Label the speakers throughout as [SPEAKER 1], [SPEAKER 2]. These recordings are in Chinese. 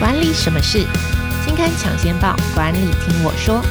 [SPEAKER 1] 管理什么事？金刊抢先报，管理听我说。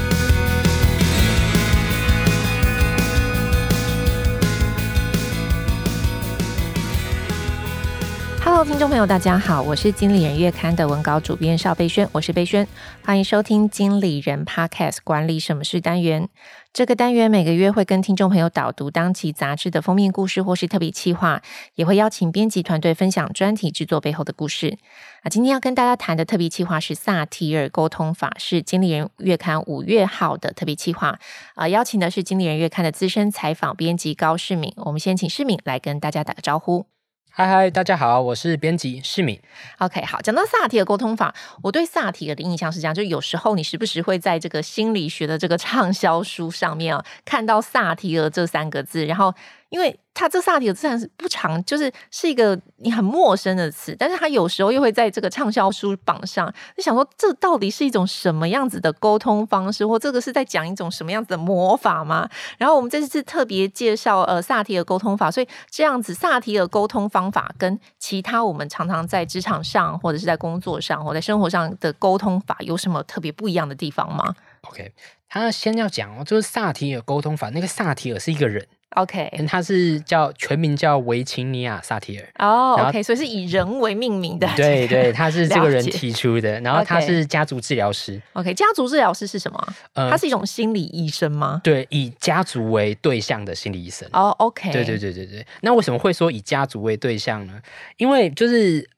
[SPEAKER 1] 听众朋友，大家好，我是经理人月刊的文稿主编邵贝萱，我是贝萱，欢迎收听经理人 Podcast 管理什么事单元。这个单元每个月会跟听众朋友导读当期杂志的封面故事或是特别企划，也会邀请编辑团队分享专题制作背后的故事。啊，今天要跟大家谈的特别企划是萨提尔沟通法，是经理人月刊五月号的特别企划。啊，邀请的是经理人月刊的资深采访编辑高世敏。我们先请世敏来跟大家打个招呼。
[SPEAKER 2] 嗨嗨，大家好，我是编辑世敏。
[SPEAKER 1] OK，好，讲到萨提尔沟通法，我对萨提尔的印象是这样，就有时候你时不时会在这个心理学的这个畅销书上面啊，看到萨提尔这三个字，然后。因为它这萨提尔自然是不长，就是是一个你很陌生的词，但是它有时候又会在这个畅销书榜上。你想说，这到底是一种什么样子的沟通方式，或这个是在讲一种什么样子的魔法吗？然后我们这次特别介绍呃萨提尔沟通法，所以这样子萨提尔沟通方法跟其他我们常常在职场上或者是在工作上或在生活上的沟通法有什么特别不一样的地方吗
[SPEAKER 2] ？OK，他先要讲哦，就是萨提尔沟通法，那个萨提尔是一个人。
[SPEAKER 1] OK，
[SPEAKER 2] 他是叫全名叫维琴尼亚萨提尔
[SPEAKER 1] 哦、oh,，OK，所以是以人为命名的。
[SPEAKER 2] 对对，他是这个人提出的，然后他是家族治疗师。
[SPEAKER 1] OK，家族治疗师是什么？呃，他是一种心理医生吗？
[SPEAKER 2] 对，以家族为对象的心理医生。
[SPEAKER 1] 哦、oh,，OK，
[SPEAKER 2] 对对对对对。那为什么会说以家族为对象呢？因为就是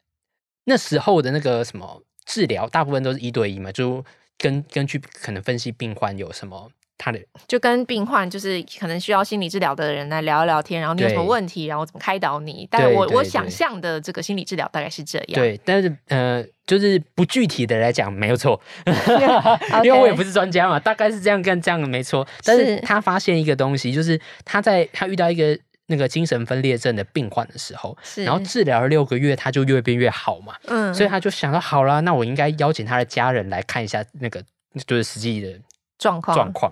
[SPEAKER 2] 那时候的那个什么治疗，大部分都是一对一嘛，就根根据可能分析病患有什么。他的
[SPEAKER 1] 就跟病患，就是可能需要心理治疗的人来聊一聊天，然后你有什么问题，然后怎么开导你。但我我想象的这个心理治疗大概是这样。
[SPEAKER 2] 对，但是呃，就是不具体的来讲，没有错，因为我也不是专家嘛，大概是这样跟这样没错。但是他发现一个东西，就是他在他遇到一个那个精神分裂症的病患的时候，然后治疗了六个月，他就越变越好嘛。嗯，所以他就想到，好了，那我应该邀请他的家人来看一下那个就是实际的状况状况。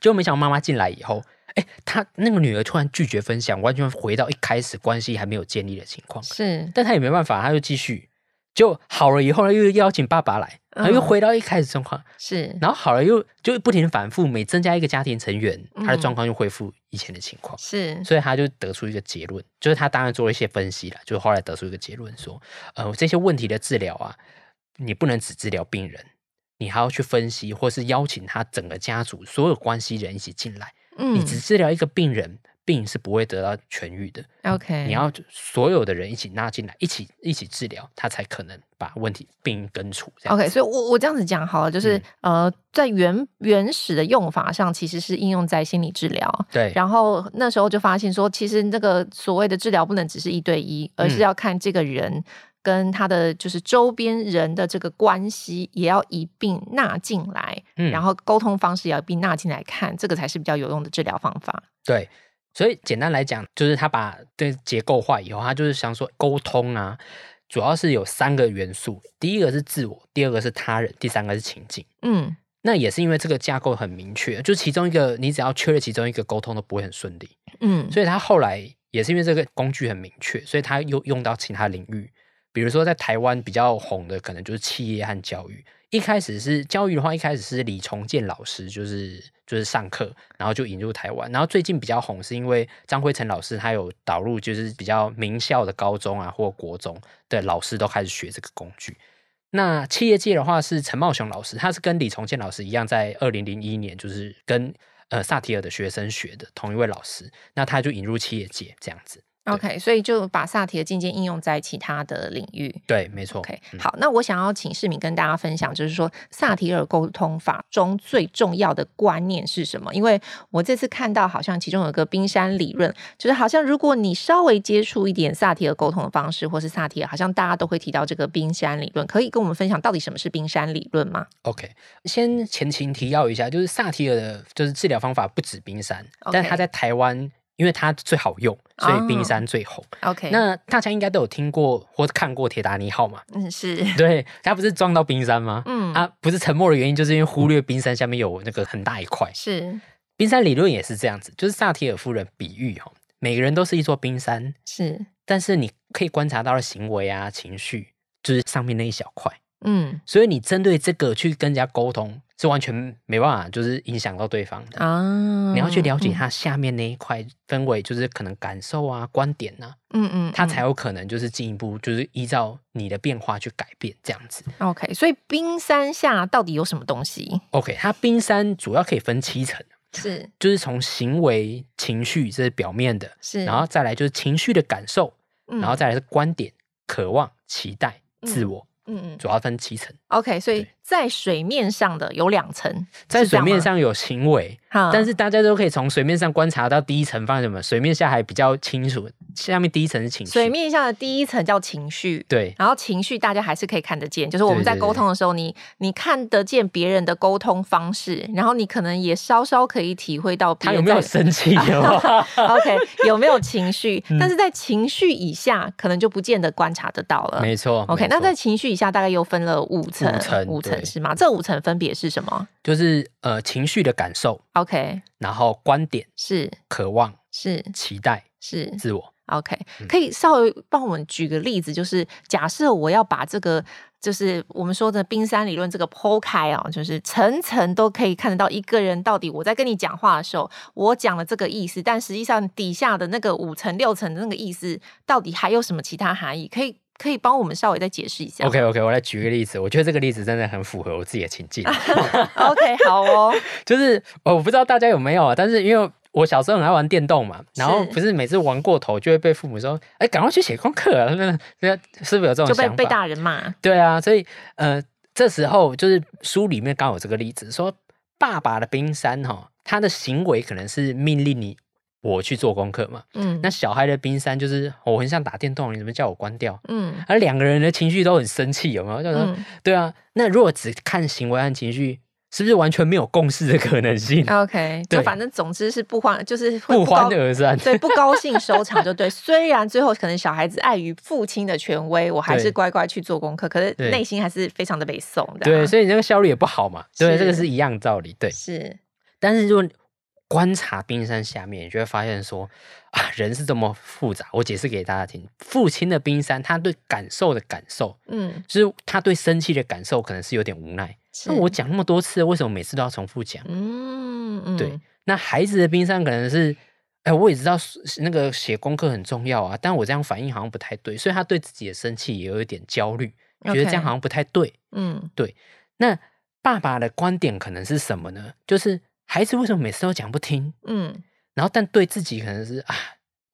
[SPEAKER 2] 就没想到妈妈进来以后，哎，她那个女儿突然拒绝分享，完全回到一开始关系还没有建立的情况。
[SPEAKER 1] 是，
[SPEAKER 2] 但她也没办法，她就继续就好了。以后呢，又邀请爸爸来，然后又回到一开始状况。是、嗯，然后好了又就不停反复，每增加一个家庭成员，他的状况又恢复以前的情况。是、嗯，所以他就得出一个结论，就是他当然做了一些分析了，就后来得出一个结论说，呃，这些问题的治疗啊，你不能只治疗病人。你还要去分析，或是邀请他整个家族所有关系人一起进来。嗯，你只治疗一个病人，病是不会得到痊愈的。OK，你要所有的人一起拉进来，一起一起治疗，他才可能把问题病根除。
[SPEAKER 1] OK，所以我我这样子讲好了，就是、嗯、呃，在原原始的用法上，其实是应用在心理治疗。对，然后那时候就发现说，其实那个所谓的治疗不能只是一对一，而是要看这个人。嗯跟他的就是周边人的这个关系也要一并纳进来，嗯，然后沟通方式也要一并纳进来看，这个才是比较有用的治疗方法。
[SPEAKER 2] 对，所以简单来讲，就是他把这结构化以后，他就是想说沟通啊，主要是有三个元素，第一个是自我，第二个是他人，第三个是情境。嗯，那也是因为这个架构很明确，就其中一个你只要缺了其中一个，沟通都不会很顺利。嗯，所以他后来也是因为这个工具很明确，所以他又用到其他领域。比如说，在台湾比较红的，可能就是企业和教育。一开始是教育的话，一开始是李崇建老师，就是就是上课，然后就引入台湾。然后最近比较红，是因为张辉成老师他有导入，就是比较名校的高中啊或国中的老师都开始学这个工具。那企业界的话是陈茂雄老师，他是跟李崇建老师一样，在二零零一年就是跟呃萨提尔的学生学的同一位老师，那他就引入企业界这样子。
[SPEAKER 1] OK，所以就把萨提尔渐渐应用在其他的领域。
[SPEAKER 2] 对，没错。
[SPEAKER 1] OK，、嗯、好，那我想要请世民跟大家分享，就是说萨提尔沟通法中最重要的观念是什么？因为我这次看到好像其中有一个冰山理论，就是好像如果你稍微接触一点萨提尔沟通的方式，或是萨提尔，好像大家都会提到这个冰山理论。可以跟我们分享到底什么是冰山理论吗
[SPEAKER 2] ？OK，先前情提要一下，就是萨提尔的就是治疗方法不止冰山.但他在台湾。因为它最好用，所以冰山最红。Oh, OK，那大家应该都有听过或看过铁达尼号嘛？
[SPEAKER 1] 嗯，是。
[SPEAKER 2] 对，它不是撞到冰山吗？嗯，啊，不是沉没的原因，就是因为忽略冰山下面有那个很大一块。是，冰山理论也是这样子，就是萨提尔夫人比喻哈，每个人都是一座冰山。是，但是你可以观察到的行为啊、情绪，就是上面那一小块。嗯，所以你针对这个去跟人家沟通，是完全没办法，就是影响到对方的啊。你要去了解他下面那一块氛围，就是可能感受啊、观点啊，嗯嗯，他才有可能就是进一步就是依照你的变化去改变这样子。
[SPEAKER 1] OK，所以冰山下到底有什么东西
[SPEAKER 2] ？OK，它冰山主要可以分七层，
[SPEAKER 1] 是，
[SPEAKER 2] 就是从行为、情绪这是表面的，是，然后再来就是情绪的感受，然后再来是观点、渴望、期待、自我。嗯嗯，主要分七层。
[SPEAKER 1] OK，所以在水面上的有两层，
[SPEAKER 2] 在水面上有行为，但是大家都可以从水面上观察到第一层发生什么，水面下还比较清楚。下面第一层是情绪，
[SPEAKER 1] 水面下的第一层叫情绪，
[SPEAKER 2] 对。
[SPEAKER 1] 然后情绪大家还是可以看得见，就是我们在沟通的时候，你你看得见别人的沟通方式，然后你可能也稍稍可以体会到
[SPEAKER 2] 他有没有生气，
[SPEAKER 1] OK，有没有情绪，但是在情绪以下，可能就不见得观察得到了。
[SPEAKER 2] 没错
[SPEAKER 1] ，OK，那在情绪以下大概又分了五层，五层是吗？这五层分别是什么？
[SPEAKER 2] 就是呃情绪的感受
[SPEAKER 1] ，OK，
[SPEAKER 2] 然后观点
[SPEAKER 1] 是
[SPEAKER 2] 渴望
[SPEAKER 1] 是
[SPEAKER 2] 期待
[SPEAKER 1] 是
[SPEAKER 2] 自我。
[SPEAKER 1] OK，可以稍微帮我们举个例子，就是假设我要把这个，就是我们说的冰山理论这个剖开啊，就是层层都可以看得到一个人到底我在跟你讲话的时候，我讲了这个意思，但实际上底下的那个五层六层的那个意思，到底还有什么其他含义？可以可以帮我们稍微再解释一下
[SPEAKER 2] ？OK OK，我来举个例子，我觉得这个例子真的很符合我自己的情境。
[SPEAKER 1] OK，好哦，
[SPEAKER 2] 就是我不知道大家有没有啊，但是因为。我小时候很爱玩电动嘛，然后不是每次玩过头就会被父母说：“哎，赶快去写功课啊！”那是不是有这种想法？
[SPEAKER 1] 就被被大人骂。
[SPEAKER 2] 对啊，所以呃，这时候就是书里面刚好有这个例子，说爸爸的冰山哈，他的行为可能是命令你我去做功课嘛。嗯。那小孩的冰山就是我很想打电动，你怎么叫我关掉？嗯。而两个人的情绪都很生气，有没有？就说、嗯、对啊。那如果只看行为和情绪。是不是完全没有共识的可能性
[SPEAKER 1] ？OK，就反正总之是不欢，就是不，
[SPEAKER 2] 不欢而散，
[SPEAKER 1] 对，不高兴收场就对。虽然最后可能小孩子碍于父亲的权威，我还是乖乖去做功课，可是内心还是非常的被送的。
[SPEAKER 2] 对，所以你这个效率也不好嘛。对，这个是一样道理。对，
[SPEAKER 1] 是。
[SPEAKER 2] 但是如果观察冰山下面，你就会发现说 啊，人是这么复杂。我解释给大家听，父亲的冰山，他对感受的感受，嗯，就是他对生气的感受，可能是有点无奈。那我讲那么多次，为什么每次都要重复讲？嗯嗯，对。那孩子的冰山可能是，哎，我也知道那个写功课很重要啊，但我这样反应好像不太对，所以他对自己的生气也有一点焦虑.觉得这样好像不太对。嗯，对。那爸爸的观点可能是什么呢？就是孩子为什么每次都讲不听？嗯，然后但对自己可能是啊。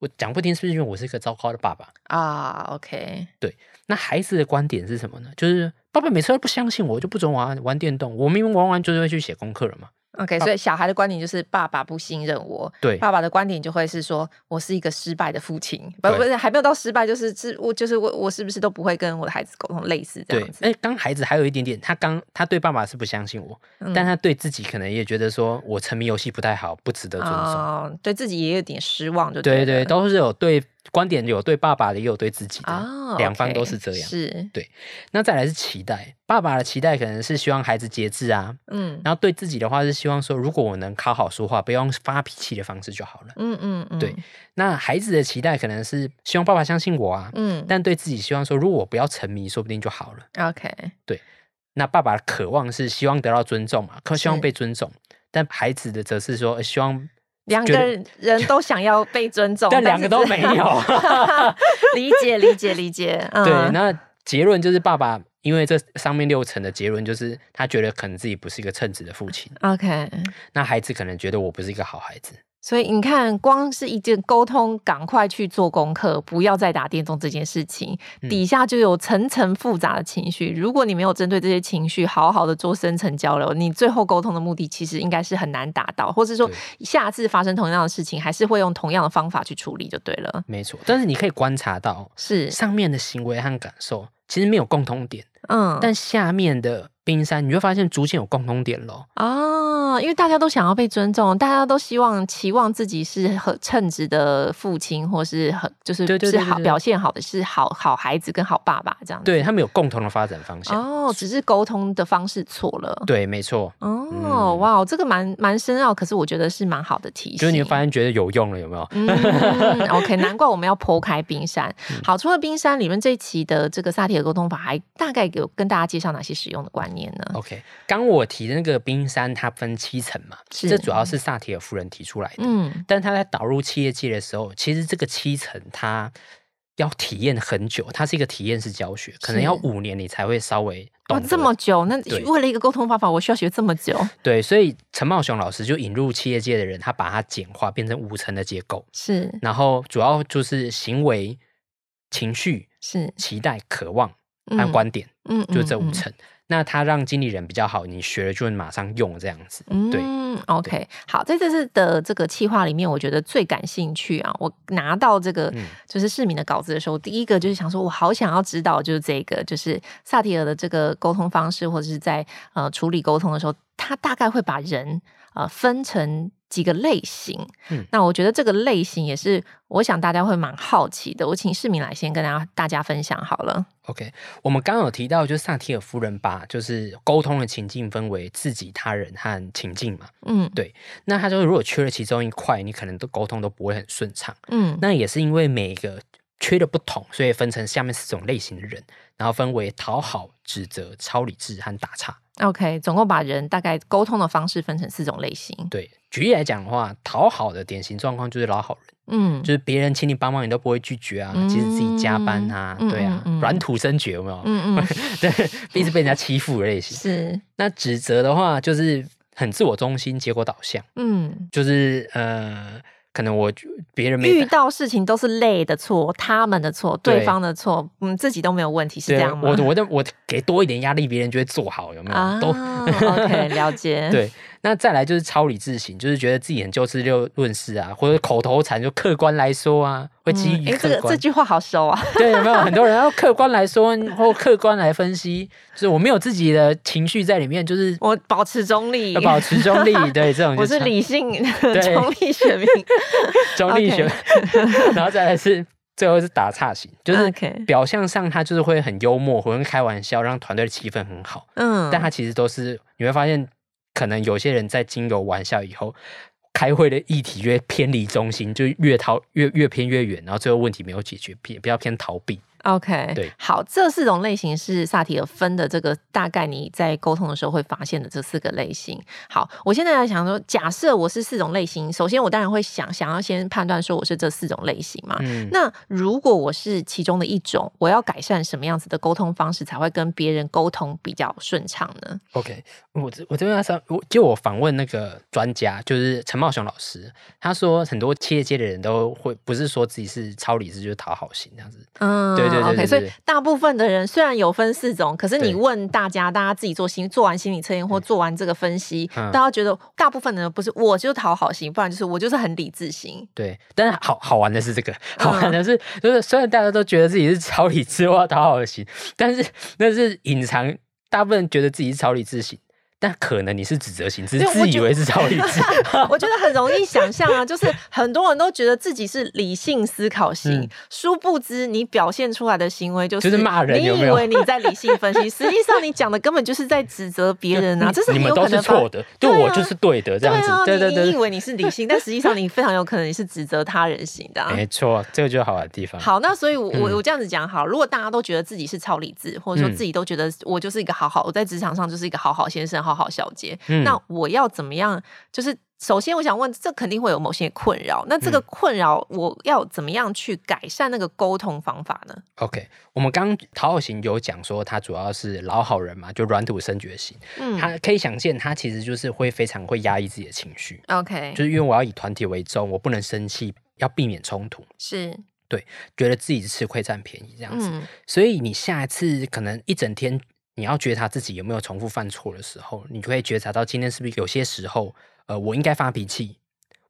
[SPEAKER 2] 我讲不听，是不是因为我是一个糟糕的爸爸
[SPEAKER 1] 啊？OK，
[SPEAKER 2] 对，那孩子的观点是什么呢？就是爸爸每次都不相信我，就不准玩玩电动。我明明玩完就是会去写功课了嘛。
[SPEAKER 1] OK，所以小孩的观点就是爸爸不信任我。
[SPEAKER 2] 对，
[SPEAKER 1] 爸爸的观点就会是说我是一个失败的父亲，不不是还没有到失败，就是是我就是我我是不是都不会跟我的孩子沟通类似这样子？
[SPEAKER 2] 哎，刚孩子还有一点点，他刚他对爸爸是不相信我，嗯、但他对自己可能也觉得说我沉迷游戏不太好，不值得尊重，哦、
[SPEAKER 1] 对自己也有点失望就对，
[SPEAKER 2] 对对，都是有对。观点有对爸爸的，也有对自己的，两、oh, 方都是这样。
[SPEAKER 1] 是，
[SPEAKER 2] 对。那再来是期待，爸爸的期待可能是希望孩子节制啊，嗯。然后对自己的话是希望说，如果我能好好说话，不要用发脾气的方式就好了。嗯嗯嗯。对。那孩子的期待可能是希望爸爸相信我啊，嗯。但对自己希望说，如果我不要沉迷，说不定就好了。
[SPEAKER 1] OK。
[SPEAKER 2] 对。那爸爸的渴望是希望得到尊重嘛，可希望被尊重。但孩子的则是说希望。
[SPEAKER 1] 两个人都想要被尊重，
[SPEAKER 2] 但两个都没有。
[SPEAKER 1] 理解，理解，理解。
[SPEAKER 2] 对，那结论就是爸爸，因为这上面六层的结论就是他觉得可能自己不是一个称职的父亲。
[SPEAKER 1] OK，
[SPEAKER 2] 那孩子可能觉得我不是一个好孩子。
[SPEAKER 1] 所以你看，光是一件沟通，赶快去做功课，不要再打电动这件事情，底下就有层层复杂的情绪。如果你没有针对这些情绪好好的做深层交流，你最后沟通的目的其实应该是很难达到，或是说下次发生同样的事情，还是会用同样的方法去处理就对了。
[SPEAKER 2] 没错，但是你可以观察到，是上面的行为和感受其实没有共同点，嗯，但下面的。冰山，你会发现逐渐有共通点喽。
[SPEAKER 1] 哦，因为大家都想要被尊重，大家都希望期望自己是很称职的父亲，或是很就是是好表现好的是好好孩子跟好爸爸这样子。
[SPEAKER 2] 对，他们有共同的发展方向。
[SPEAKER 1] 哦，只是沟通的方式错了。
[SPEAKER 2] 对，没错。哦，
[SPEAKER 1] 嗯、哇，这个蛮蛮深奥，可是我觉得是蛮好的提醒。
[SPEAKER 2] 就是你会发现觉得有用了，有没有？
[SPEAKER 1] 嗯，OK，难怪我们要剖开冰山。好，除了冰山里面这一期的这个萨提尔沟通法，还大概有跟大家介绍哪些使用的观念呢
[SPEAKER 2] ？OK，刚我提的那个冰山，它分七层嘛，是这主要是萨提尔夫人提出来的。嗯，但他在导入企业界的时候，其实这个七层它要体验很久，它是一个体验式教学，可能要五年你才会稍微懂。
[SPEAKER 1] 这么久？那为了一个沟通方法，我需要学这么久？
[SPEAKER 2] 对，所以陈茂雄老师就引入企业界的人，他把它简化，变成五层的结构。
[SPEAKER 1] 是，
[SPEAKER 2] 然后主要就是行为、情绪、
[SPEAKER 1] 是
[SPEAKER 2] 期待、渴望。和观点，嗯，就这五层。嗯嗯嗯、那他让经理人比较好，你学了就会马上用这样子。对，
[SPEAKER 1] 嗯，OK，好，在这次的这个企划里面，我觉得最感兴趣啊。我拿到这个就是市民的稿子的时候，嗯、第一个就是想说，我好想要知道，就是这个就是萨提尔的这个沟通方式，或者是在呃处理沟通的时候，他大概会把人呃分成。几个类型，嗯，那我觉得这个类型也是，我想大家会蛮好奇的。我请市民来先跟大家大家分享好了。
[SPEAKER 2] OK，我们刚刚有提到，就是萨提尔夫人把就是沟通的情境分为自己、他人和情境嘛，嗯，对。那他说，如果缺了其中一块，你可能都沟通都不会很顺畅，嗯。那也是因为每一个缺的不同，所以分成下面四种类型的人，然后分为讨好、指责、超理智和打岔。
[SPEAKER 1] OK，总共把人大概沟通的方式分成四种类型。
[SPEAKER 2] 对，举例来讲的话，讨好的典型状况就是老好人，嗯，就是别人请你帮忙，你都不会拒绝啊，即使自己加班啊，嗯、对啊，软、嗯、土生绝有没有？嗯嗯，对，一直被人家欺负的类型。
[SPEAKER 1] 是，
[SPEAKER 2] 那指责的话，就是很自我中心、结果导向，嗯，就是呃。可能我别人没
[SPEAKER 1] 遇到事情都是累的错，他们的错，对方的错，嗯，自己都没有问题，是这样吗？
[SPEAKER 2] 我我的我给多一点压力，别人就会做好，有没有？啊、都
[SPEAKER 1] OK，了解。
[SPEAKER 2] 对。那再来就是超理智型，就是觉得自己很就事论事啊，或者口头禅就客观来说啊，会基于客观。
[SPEAKER 1] 这个这句话好熟啊。
[SPEAKER 2] 对，有没有很多人 要客观来说或客观来分析？就是我没有自己的情绪在里面，就是
[SPEAKER 1] 我保持中立，
[SPEAKER 2] 要保持中立。对，这种
[SPEAKER 1] 我是理性 对中立选民，
[SPEAKER 2] 中立选民。然后再来是最后是打岔型，就是表象上他就是会很幽默，会开玩笑，让团队的气氛很好。嗯，但他其实都是你会发现。可能有些人在经由玩笑以后，开会的议题越偏离中心，就越逃越越偏越远，然后最后问题没有解决，偏比较偏逃避。
[SPEAKER 1] OK，对，好，这四种类型是萨提尔分的这个大概你在沟通的时候会发现的这四个类型。好，我现在来想说，假设我是四种类型，首先我当然会想想要先判断说我是这四种类型嘛。嗯。那如果我是其中的一种，我要改善什么样子的沟通方式才会跟别人沟通比较顺畅呢
[SPEAKER 2] ？OK，我这我这边要上，我就我访问那个专家，就是陈茂雄老师，他说很多企业界的人都会不是说自己是超理智就是讨好型这样子。嗯，对。对对对对
[SPEAKER 1] OK，所以大部分的人虽然有分四种，可是你问大家，大家自己做心做完心理测验或做完这个分析，大家觉得大部分的人不是我就讨好型，不然就是我就是很理智型。
[SPEAKER 2] 对，但是好好玩的是这个，好玩的是就是虽然大家都觉得自己是超理智或讨好型，但是那是隐藏，大部分人觉得自己是超理智型。但可能你是指责型，只是自以为是超理智。
[SPEAKER 1] 我觉得很容易想象啊，就是很多人都觉得自己是理性思考型，嗯、殊不知你表现出来的行为就是
[SPEAKER 2] 骂人。
[SPEAKER 1] 你以为你在理性分析，实际上你讲的根本就是在指责别人啊！这是
[SPEAKER 2] 你们都是错的，对我就是对的，这样子。对对对，
[SPEAKER 1] 你以为你是理性，但实际上你非常有可能你是指责他人型的。
[SPEAKER 2] 没错，这个就是好玩的地方。
[SPEAKER 1] 好，那所以我我这样子讲好，如果大家都觉得自己是超理智，或者说自己都觉得我就是一个好好，我在职场上就是一个好好先生、好好小结。嗯、那我要怎么样？就是首先，我想问，这肯定会有某些困扰。那这个困扰，我要怎么样去改善那个沟通方法呢
[SPEAKER 2] ？OK，我们刚讨好型有讲说，他主要是老好人嘛，就软土生觉型。嗯，他可以想见，他其实就是会非常会压抑自己的情绪。
[SPEAKER 1] OK，
[SPEAKER 2] 就是因为我要以团体为重，我不能生气，要避免冲突。
[SPEAKER 1] 是，
[SPEAKER 2] 对，觉得自己吃亏占便宜这样子。嗯、所以你下一次可能一整天。你要觉察自己有没有重复犯错的时候，你就会觉察到今天是不是有些时候，呃，我应该发脾气，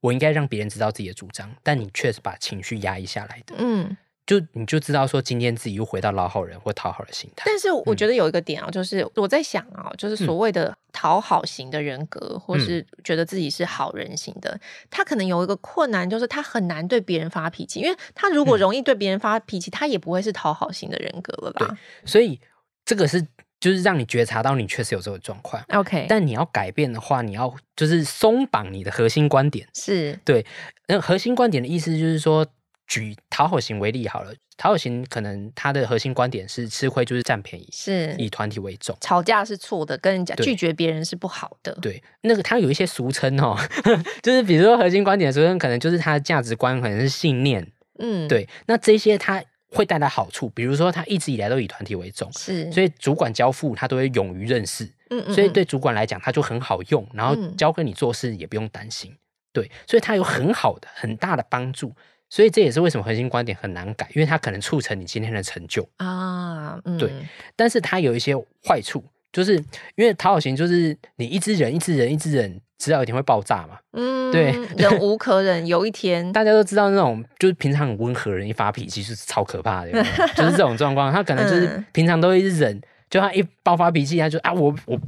[SPEAKER 2] 我应该让别人知道自己的主张，但你确实把情绪压抑下来的，嗯，就你就知道说今天自己又回到老好人或讨好的心态。
[SPEAKER 1] 但是我觉得有一个点啊，就是我在想啊，就是所谓的讨好型的人格，嗯、或是觉得自己是好人型的，他可能有一个困难，就是他很难对别人发脾气，因为他如果容易对别人发脾气，他也不会是讨好型的人格了吧？
[SPEAKER 2] 所以这个是。就是让你觉察到你确实有这个状况
[SPEAKER 1] ，OK。
[SPEAKER 2] 但你要改变的话，你要就是松绑你的核心观点，
[SPEAKER 1] 是
[SPEAKER 2] 对。那核心观点的意思就是说，举讨好型为例好了，讨好型可能他的核心观点是吃亏就是占便宜，
[SPEAKER 1] 是
[SPEAKER 2] 以团体为重，
[SPEAKER 1] 吵架是错的，跟人家拒绝别人是不好的。
[SPEAKER 2] 对，那个他有一些俗称哦，就是比如说核心观点的俗称，可能就是他的价值观，可能是信念。嗯，对，那这些他会带来好处，比如说他一直以来都以团体为重，
[SPEAKER 1] 是，所
[SPEAKER 2] 以主管交付他都会勇于认识，嗯嗯，所以对主管来讲他就很好用，然后交给你做事也不用担心，嗯、对，所以他有很好的很大的帮助。所以这也是为什么核心观点很难改，因为他可能促成你今天的成就啊。嗯，对。但是他有一些坏处，就是因为讨好型就是你一直忍，一直忍，一直忍，直到有一天会爆炸嘛。嗯，对，
[SPEAKER 1] 忍无可忍，有一天
[SPEAKER 2] 大家都知道那种就是平常很温和人一发脾气是超可怕的，就是这种状况。他可能就是平常都一直忍，就他一爆发脾气，他就啊我我。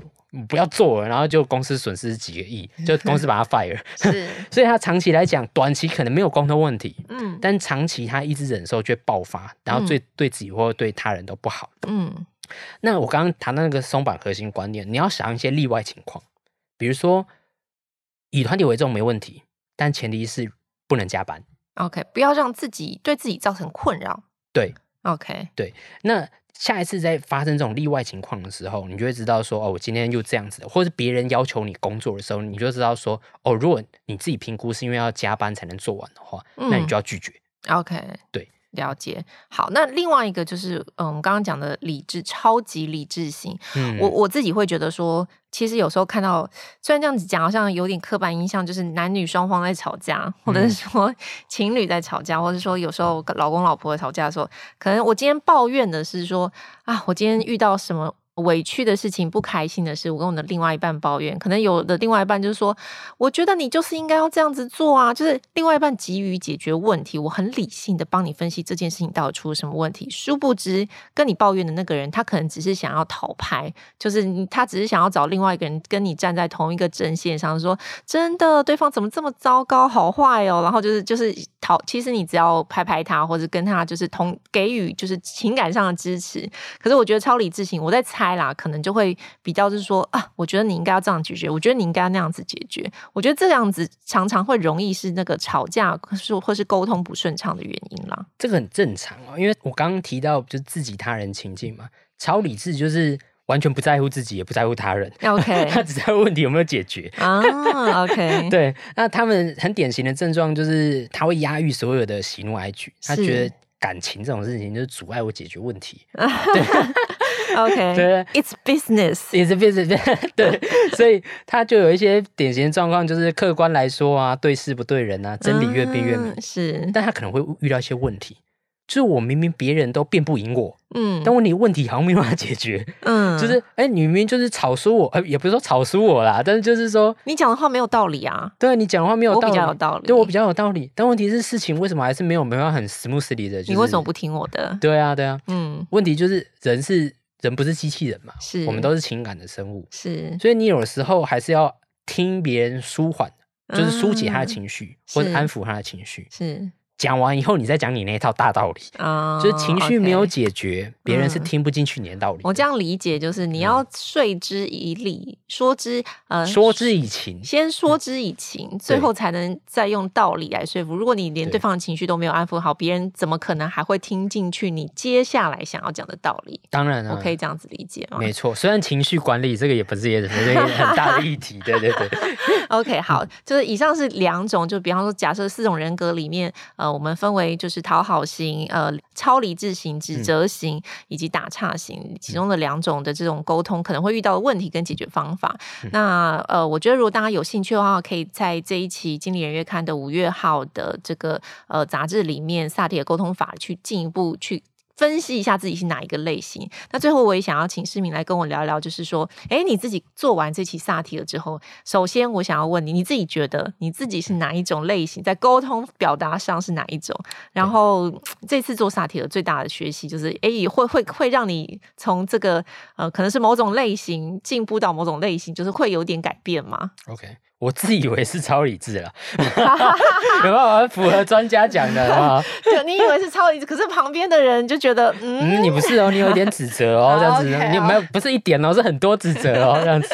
[SPEAKER 2] 不要做了，然后就公司损失几个亿，就公司把他 fire。是，所以他长期来讲，短期可能没有沟通问题，嗯，但长期他一直忍受就会爆发，然后对对自己或对他人都不好。嗯，那我刚刚谈到那个松绑核心观念，你要想一些例外情况，比如说以团体为重没问题，但前提是不能加班。
[SPEAKER 1] OK，不要让自己对自己造成困扰。
[SPEAKER 2] 对
[SPEAKER 1] ，OK，
[SPEAKER 2] 对，那。下一次在发生这种例外情况的时候，你就会知道说，哦，我今天又这样子，或者是别人要求你工作的时候，你就知道说，哦，如果你自己评估是因为要加班才能做完的话，嗯、那你就要拒绝。
[SPEAKER 1] OK，
[SPEAKER 2] 对。
[SPEAKER 1] 了解，好，那另外一个就是，嗯，我们刚刚讲的理智，超级理智型。嗯，我我自己会觉得说，其实有时候看到，虽然这样子讲好像有点刻板印象，就是男女双方在吵架，或者是说情侣在吵架，或者是说有时候老公老婆吵架的时候，可能我今天抱怨的是说，啊，我今天遇到什么。委屈的事情、不开心的事，我跟我的另外一半抱怨，可能有的另外一半就是说，我觉得你就是应该要这样子做啊，就是另外一半急于解决问题，我很理性的帮你分析这件事情到底出了什么问题，殊不知跟你抱怨的那个人，他可能只是想要讨拍，就是他只是想要找另外一个人跟你站在同一个阵线上，说真的，对方怎么这么糟糕、好坏哦，然后就是就是讨，其实你只要拍拍他，或者跟他就是同给予就是情感上的支持，可是我觉得超理智型，我在猜。啦，可能就会比较就是说啊，我觉得你应该要这样解决，我觉得你应该要那样子解决。我觉得这样子常常会容易是那个吵架，是或是沟通不顺畅的原因啦。
[SPEAKER 2] 这个很正常哦，因为我刚刚提到就是自己他人情境嘛，超理智就是完全不在乎自己，也不在乎他人。
[SPEAKER 1] OK，
[SPEAKER 2] 他只在乎问题有没有解决
[SPEAKER 1] 啊。OK，
[SPEAKER 2] 对，那他们很典型的症状就是他会压抑所有的喜怒哀惧，他觉得感情这种事情就是阻碍我解决问题。对。
[SPEAKER 1] OK，对，It's business，It's
[SPEAKER 2] business，对，所以他就有一些典型状况，就是客观来说啊，对事不对人啊，真理越辩越明，
[SPEAKER 1] 嗯，是，
[SPEAKER 2] 但他可能会遇到一些问题，就是我明明别人都辩不赢我，嗯，但问题问题好像没办法解决，嗯，就是哎，你明明就是吵输我，呃，也不是说吵输我啦，但是就是说
[SPEAKER 1] 你讲的话没有道理啊，
[SPEAKER 2] 对，你讲的话没有道理，
[SPEAKER 1] 我比较有道理，
[SPEAKER 2] 对我比较有道理，但问题是事情为什么还是没有没办法很 smoothly 的，就是，
[SPEAKER 1] 你为什么不听我的？
[SPEAKER 2] 对啊，对啊，嗯，问题就是人是。人不是机器人嘛？
[SPEAKER 1] 是，
[SPEAKER 2] 我们都是情感的生物。
[SPEAKER 1] 是，
[SPEAKER 2] 所以你有时候还是要听别人舒缓，就是疏解他的情绪，嗯、或者安抚他的情绪。
[SPEAKER 1] 是。
[SPEAKER 2] 讲完以后，你再讲你那一套大道理，oh, 就是情绪没有解决，别.人是听不进去你的道理。
[SPEAKER 1] 我这样理解，就是你要说之以理，说之呃，
[SPEAKER 2] 说之以情，
[SPEAKER 1] 先说之以情，嗯、最后才能再用道理来说服。如果你连对方的情绪都没有安抚好，别人怎么可能还会听进去你接下来想要讲的道理？
[SPEAKER 2] 当然了，
[SPEAKER 1] 我可以这样子理解吗？
[SPEAKER 2] 没错，虽然情绪管理这个也不是一个很大的议题，对对对。
[SPEAKER 1] OK，好，就是以上是两种，就比方说，假设四种人格里面，呃，我们分为就是。讨好型、呃超理智型、指责型、嗯、以及打岔型，其中的两种的这种沟通可能会遇到的问题跟解决方法。嗯、那呃，我觉得如果大家有兴趣的话，可以在这一期《经理人月刊》的五月号的这个呃杂志里面，萨提的沟通法去进一步去。分析一下自己是哪一个类型。那最后我也想要请市民来跟我聊一聊，就是说，哎，你自己做完这期萨提尔之后，首先我想要问你，你自己觉得你自己是哪一种类型，在沟通表达上是哪一种？然后这次做萨提尔最大的学习就是，哎，会会会让你从这个呃，可能是某种类型进步到某种类型，就是会有点改变吗
[SPEAKER 2] ？OK。我自以为是超理智了，有没有符合专家讲的啊？
[SPEAKER 1] 就 你以为是超理智，可是旁边的人就觉得，嗯，
[SPEAKER 2] 嗯，你不是哦，你有一点指责哦，这样子 你没有不是一点哦，是很多指责哦，这样子，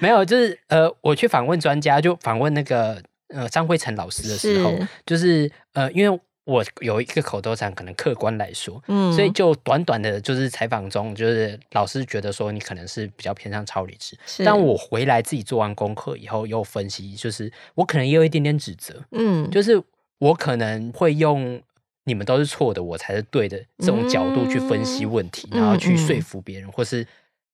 [SPEAKER 2] 没有，就是呃，我去访问专家，就访问那个呃张辉成老师的时候，是就是呃，因为。我有一个口头禅，可能客观来说，嗯，所以就短短的，就是采访中，就是老师觉得说你可能是比较偏向超理智，但我回来自己做完功课以后，又分析，就是我可能也有一点点指责，嗯，就是我可能会用你们都是错的，我才是对的这种角度去分析问题，嗯、然后去说服别人，嗯嗯、或是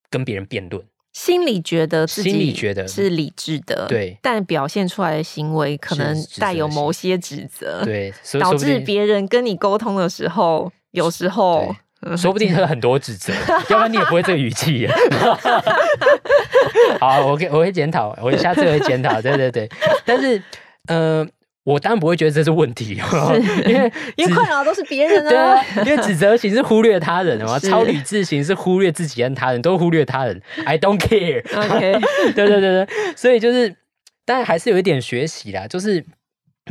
[SPEAKER 2] 跟别人辩论。
[SPEAKER 1] 心里觉得自己觉得。是理智的，
[SPEAKER 2] 对，
[SPEAKER 1] 但表现出来的行为可能带有某些指责，
[SPEAKER 2] 对，
[SPEAKER 1] 导致别人跟你沟通的时候，有时候
[SPEAKER 2] 说不定有很多指责，要不然你也不会这个语气。好，我可我会检讨，我下次会检讨，对对对，但是，呃。我当然不会觉得这是问题，因为
[SPEAKER 1] 因为困扰都是别人啊。
[SPEAKER 2] 对啊，因为指责型是忽略他人的嘛，超理智型是忽略自己跟他人，都忽略他人。I don't care。OK，对对对对，所以就是，当然还是有一点学习啦。就是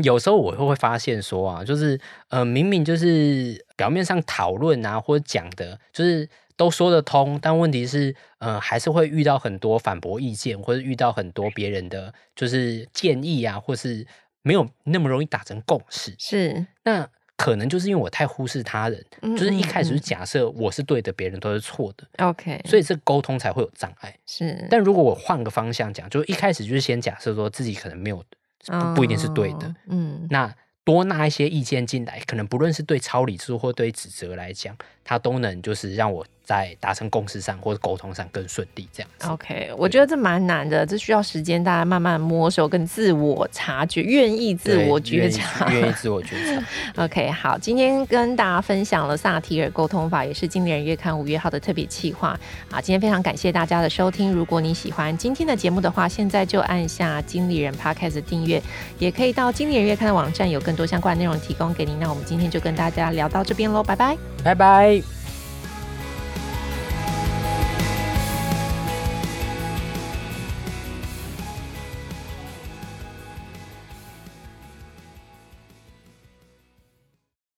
[SPEAKER 2] 有时候我会会发现说啊，就是呃，明明就是表面上讨论啊或者讲的，就是都说得通，但问题是，呃，还是会遇到很多反驳意见，或者遇到很多别人的就是建议啊，或是。没有那么容易达成共识，
[SPEAKER 1] 是。
[SPEAKER 2] 那可能就是因为我太忽视他人，嗯、就是一开始假设我是对的，别人都是错的
[SPEAKER 1] ，OK，
[SPEAKER 2] 所以这沟通才会有障碍。
[SPEAKER 1] 是，
[SPEAKER 2] 但如果我换个方向讲，就一开始就是先假设说自己可能没有不不一定是对的，哦、嗯，那多纳一些意见进来，可能不论是对超理智或对指责来讲，它都能就是让我。在达成共识上或者沟通上更顺利，这样子。
[SPEAKER 1] OK，我觉得这蛮难的，这需要时间，大家慢慢摸索跟自我察觉，愿意自我觉察，
[SPEAKER 2] 愿意自我觉察。
[SPEAKER 1] OK，好，今天跟大家分享了萨提尔沟通法，也是经理人月刊五月号的特别企划。啊，今天非常感谢大家的收听。如果你喜欢今天的节目的话，现在就按下经理人 Podcast 订阅，也可以到经理人月刊的网站，有更多相关内容提供给您。那我们今天就跟大家聊到这边喽，拜拜，
[SPEAKER 2] 拜拜。